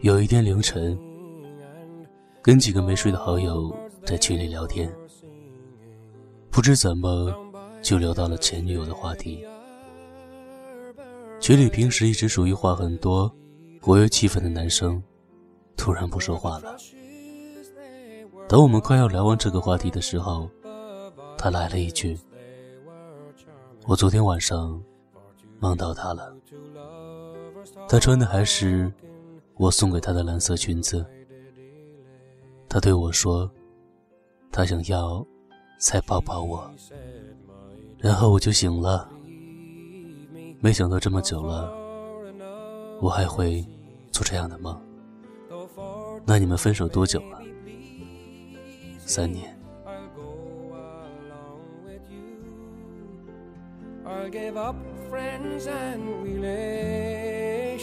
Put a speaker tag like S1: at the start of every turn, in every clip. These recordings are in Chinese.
S1: 有一天凌晨，跟几个没睡的好友在群里聊天，不知怎么就聊到了前女友的话题。群里平时一直属于话很多、活跃气氛的男生，突然不说话了。等我们快要聊完这个话题的时候，他来了一句：“我昨天晚上梦到他了，他穿的还是我送给他的蓝色裙子。他对我说，他想要再抱抱我，然后我就醒了。没想到这么久了，我还会做这样的梦。那你们分手多久了？”三年。I'll give up friends and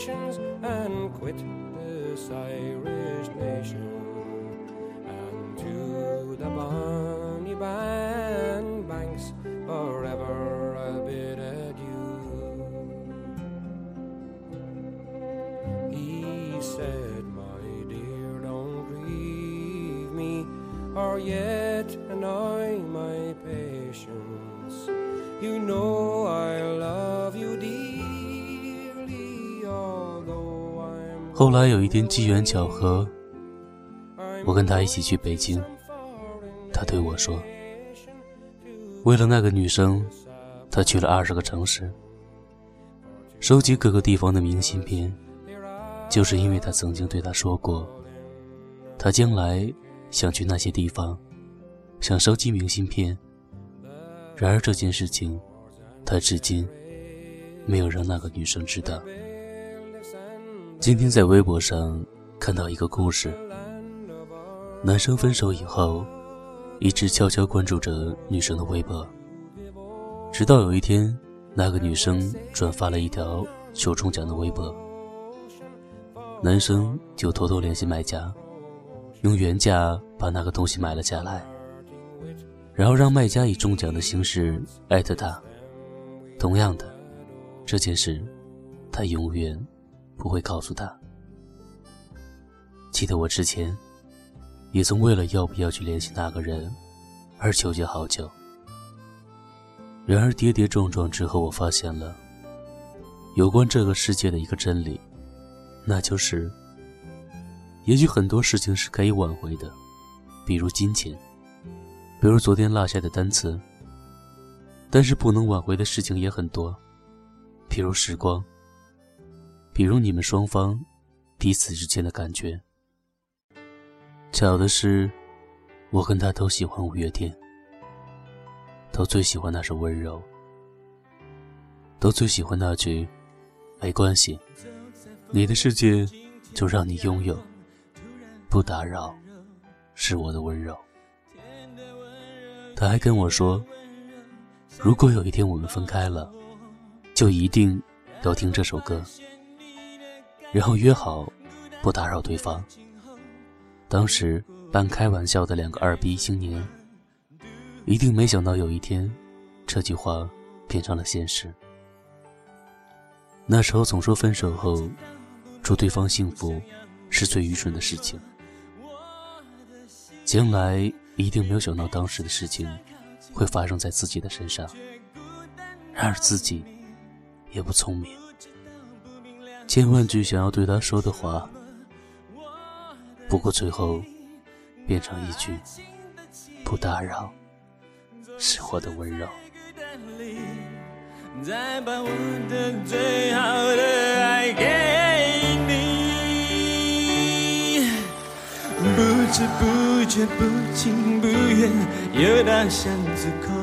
S1: and quit this Irish nation and to the bonny band banks forever I'll bid adieu. He said, My dear, don't grieve me or yet annoy my patience. You know I love 后来有一天机缘巧合，我跟他一起去北京。他对我说：“为了那个女生，他去了二十个城市，收集各个地方的明信片，就是因为他曾经对他说过，他将来。”想去那些地方，想收集明信片。然而这件事情，他至今没有让那个女生知道。今天在微博上看到一个故事：男生分手以后，一直悄悄关注着女生的微博，直到有一天，那个女生转发了一条求中奖的微博，男生就偷偷联系卖家。用原价把那个东西买了下来，然后让卖家以中奖的形式艾特他。同样的，这件事他永远不会告诉他。记得我之前也曾为了要不要去联系那个人而纠结好久。然而跌跌撞撞之后，我发现了有关这个世界的一个真理，那就是。也许很多事情是可以挽回的，比如金钱，比如昨天落下的单词。但是不能挽回的事情也很多，比如时光，比如你们双方彼此之间的感觉。巧的是，我跟他都喜欢五月天，都最喜欢那首温柔，都最喜欢那句“没关系，你的世界就让你拥有”。不打扰，是我的温柔。他还跟我说，如果有一天我们分开了，就一定要听这首歌，然后约好不打扰对方。当时半开玩笑的两个二逼青年，一定没想到有一天，这句话变成了现实。那时候总说分手后，祝对方幸福，是最愚蠢的事情。将来一定没有想到当时的事情会发生在自己的身上，然而自己也不聪明，千万句想要对他说的话，不过最后变成一句“不打扰”，是我的温柔。再把我的最好的爱给你，不知不。不觉不情不愿又到巷子口，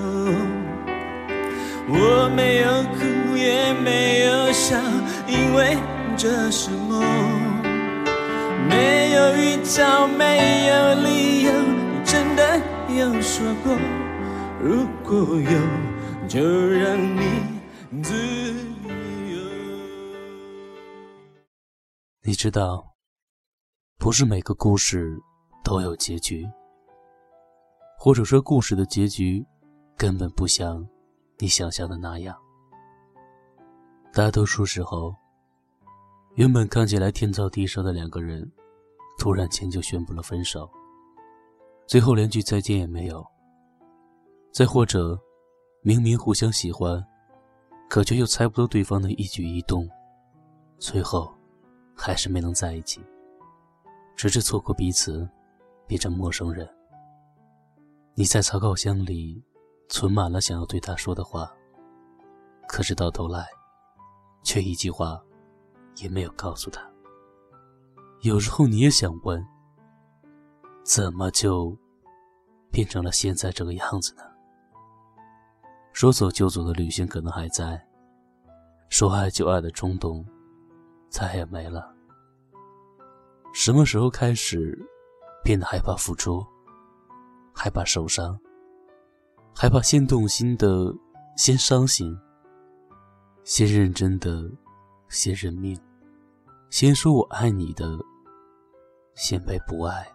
S1: 我没有哭也没有笑，因为这是梦。没有预兆，没有理由，你真的有说过，如果有，就让你自由。你知道，不是每个故事。都有结局，或者说故事的结局根本不像你想象的那样。大多数时候，原本看起来天造地设的两个人，突然间就宣布了分手，最后连句再见也没有。再或者，明明互相喜欢，可却又猜不透对方的一举一动，最后还是没能在一起，直至错过彼此，变成陌生人。你在草稿箱里存满了想要对他说的话，可是到头来，却一句话。也没有告诉他。有时候你也想问：怎么就变成了现在这个样子呢？说走就走的旅行可能还在，说爱就爱的冲动再也没了。什么时候开始变得害怕付出，害怕受伤，害怕先动心的先伤心，先认真的先认命？先说我爱你的，先被不爱。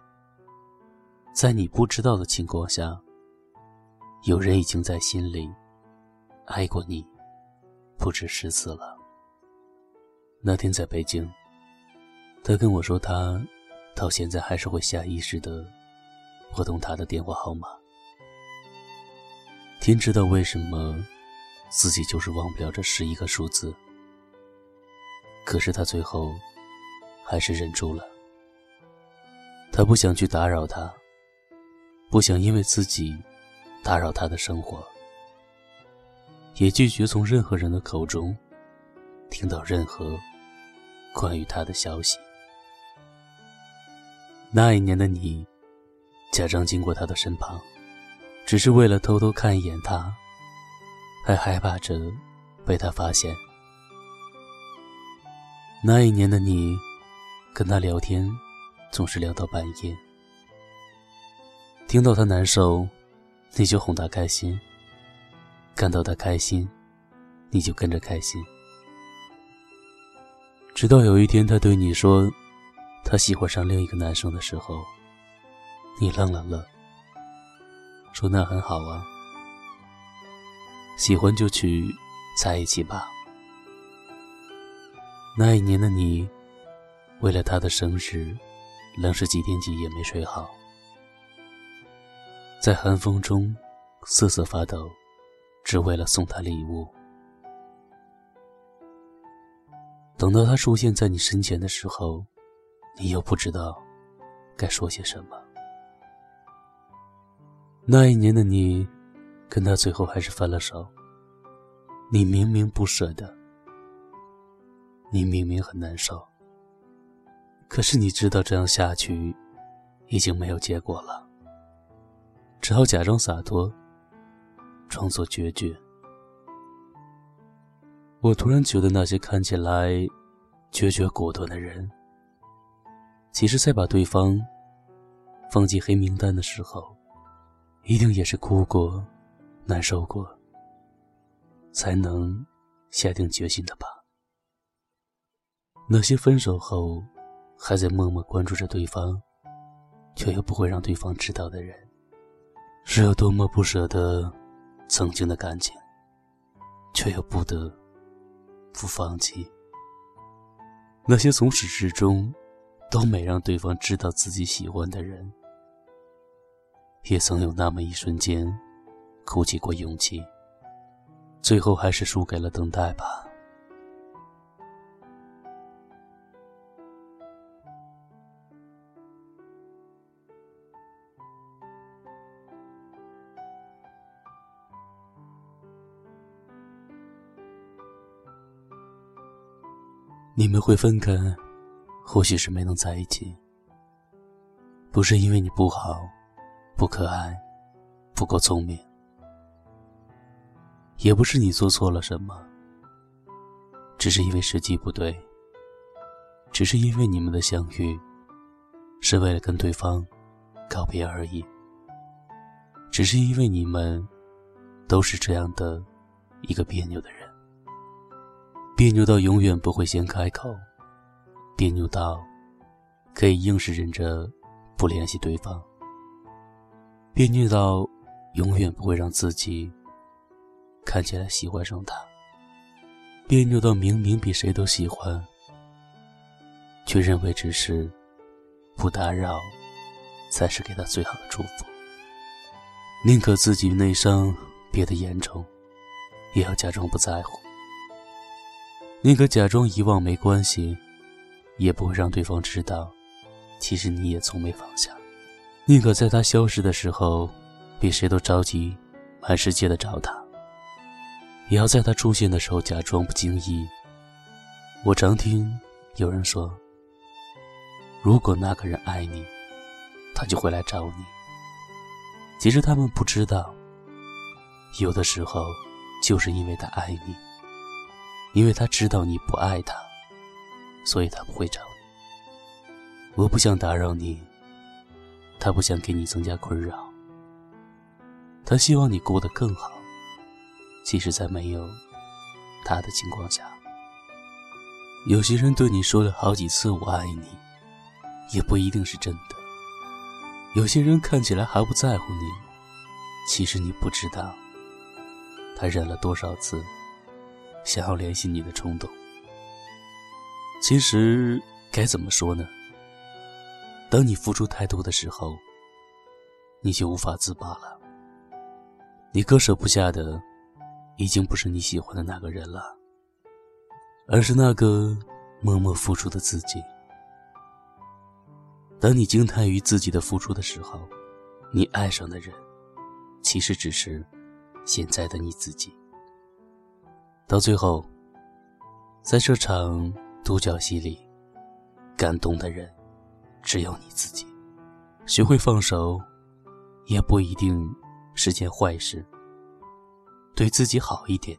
S1: 在你不知道的情况下，有人已经在心里爱过你，不止十次了。那天在北京，他跟我说，他到现在还是会下意识的拨通他的电话号码。天知道为什么，自己就是忘不了这十一个数字。可是他最后还是忍住了。他不想去打扰他，不想因为自己打扰他的生活，也拒绝从任何人的口中听到任何关于他的消息。那一年的你，假装经过他的身旁，只是为了偷偷看一眼他，还害怕着被他发现。那一年的你，跟他聊天，总是聊到半夜。听到他难受，你就哄他开心；看到他开心，你就跟着开心。直到有一天，他对你说他喜欢上另一个男生的时候，你愣了愣，说：“那很好啊，喜欢就去在一起吧。”那一年的你，为了他的生日，愣是几天几夜没睡好，在寒风中瑟瑟发抖，只为了送他礼物。等到他出现在你身前的时候，你又不知道该说些什么。那一年的你，跟他最后还是分了手。你明明不舍得。你明明很难受，可是你知道这样下去已经没有结果了，只好假装洒脱，装作决绝。我突然觉得那些看起来决绝果断的人，其实，在把对方放进黑名单的时候，一定也是哭过、难受过，才能下定决心的吧。那些分手后还在默默关注着对方，却又不会让对方知道的人，是有多么不舍得曾经的感情，却又不得不放弃。那些从始至终都没让对方知道自己喜欢的人，也曾有那么一瞬间鼓起过勇气，最后还是输给了等待吧。你们会分开，或许是没能在一起。不是因为你不好、不可爱、不够聪明，也不是你做错了什么，只是因为时机不对。只是因为你们的相遇，是为了跟对方告别而已。只是因为你们都是这样的一个别扭的人。别扭到永远不会先开口，别扭到可以硬是忍着不联系对方，别扭到永远不会让自己看起来喜欢上他，别扭到明明比谁都喜欢，却认为只是不打扰，才是给他最好的祝福。宁可自己内伤憋得严重，也要假装不在乎；宁可假装遗忘没关系，也不会让对方知道，其实你也从没放下。宁可在他消失的时候，比谁都着急，满世界的找他，也要在他出现的时候假装不经意。我常听有人说。如果那个人爱你，他就会来找你。其实他们不知道，有的时候就是因为他爱你，因为他知道你不爱他，所以他不会找你。我不想打扰你，他不想给你增加困扰，他希望你过得更好。即使在没有他的情况下，有些人对你说了好几次“我爱你”。也不一定是真的。有些人看起来毫不在乎你，其实你不知道，他忍了多少次想要联系你的冲动。其实该怎么说呢？当你付出太多的时候，你就无法自拔了。你割舍不下的，已经不是你喜欢的那个人了，而是那个默默付出的自己。当你惊叹于自己的付出的时候，你爱上的人，其实只是现在的你自己。到最后，在这场独角戏里，感动的人只有你自己。学会放手，也不一定是件坏事。对自己好一点，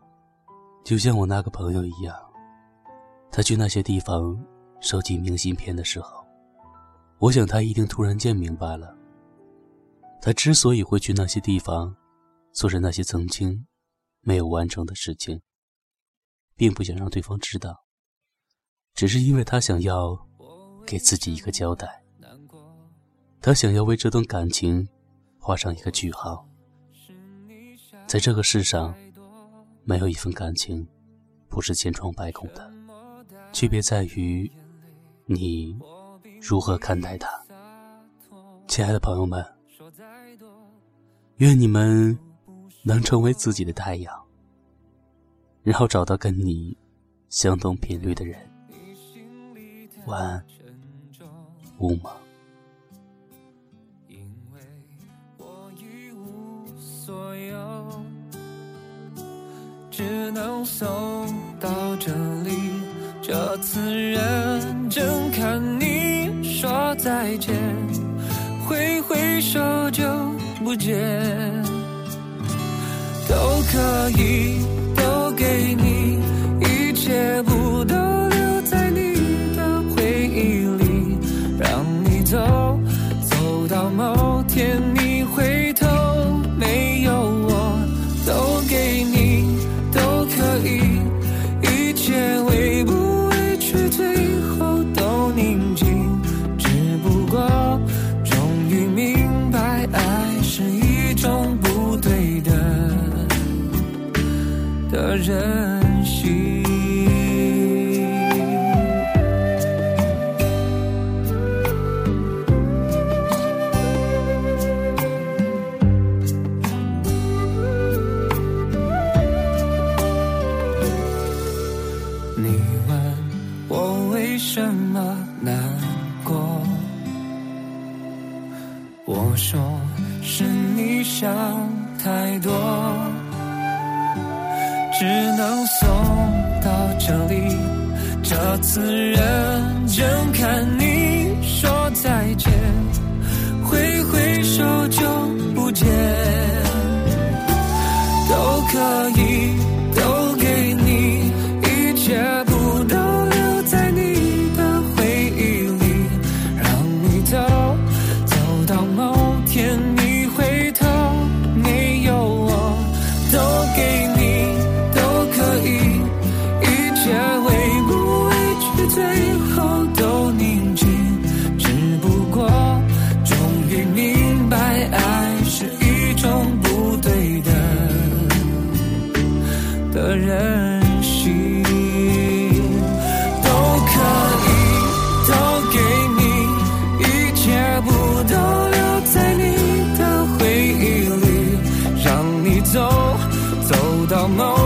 S1: 就像我那个朋友一样，他去那些地方收集明信片的时候。我想他一定突然间明白了，他之所以会去那些地方，做着那些曾经没有完成的事情，并不想让对方知道，只是因为他想要给自己一个交代，他想要为这段感情画上一个句号。在这个世上，没有一份感情不是千疮百孔的，区别在于你。如何看待他，亲爱的朋友们？愿你们能成为自己的太阳，然后找到跟你相同频率的人。晚安，雾吗？只能送到这里，这次认真看你。说再见，挥挥手就不见，都可以，给你，一切不都
S2: 留在你的回忆里，让你走，走到某天你回头，没有我，都
S1: 给你，都可以，一切委不委屈，最后都宁静，只
S2: 不过终于明白爱是一种不对的。的任性你问我为什么难过？我说是你想太多。只
S1: 能送到这里这次认真看你说再见挥挥手就不见都可以走走到某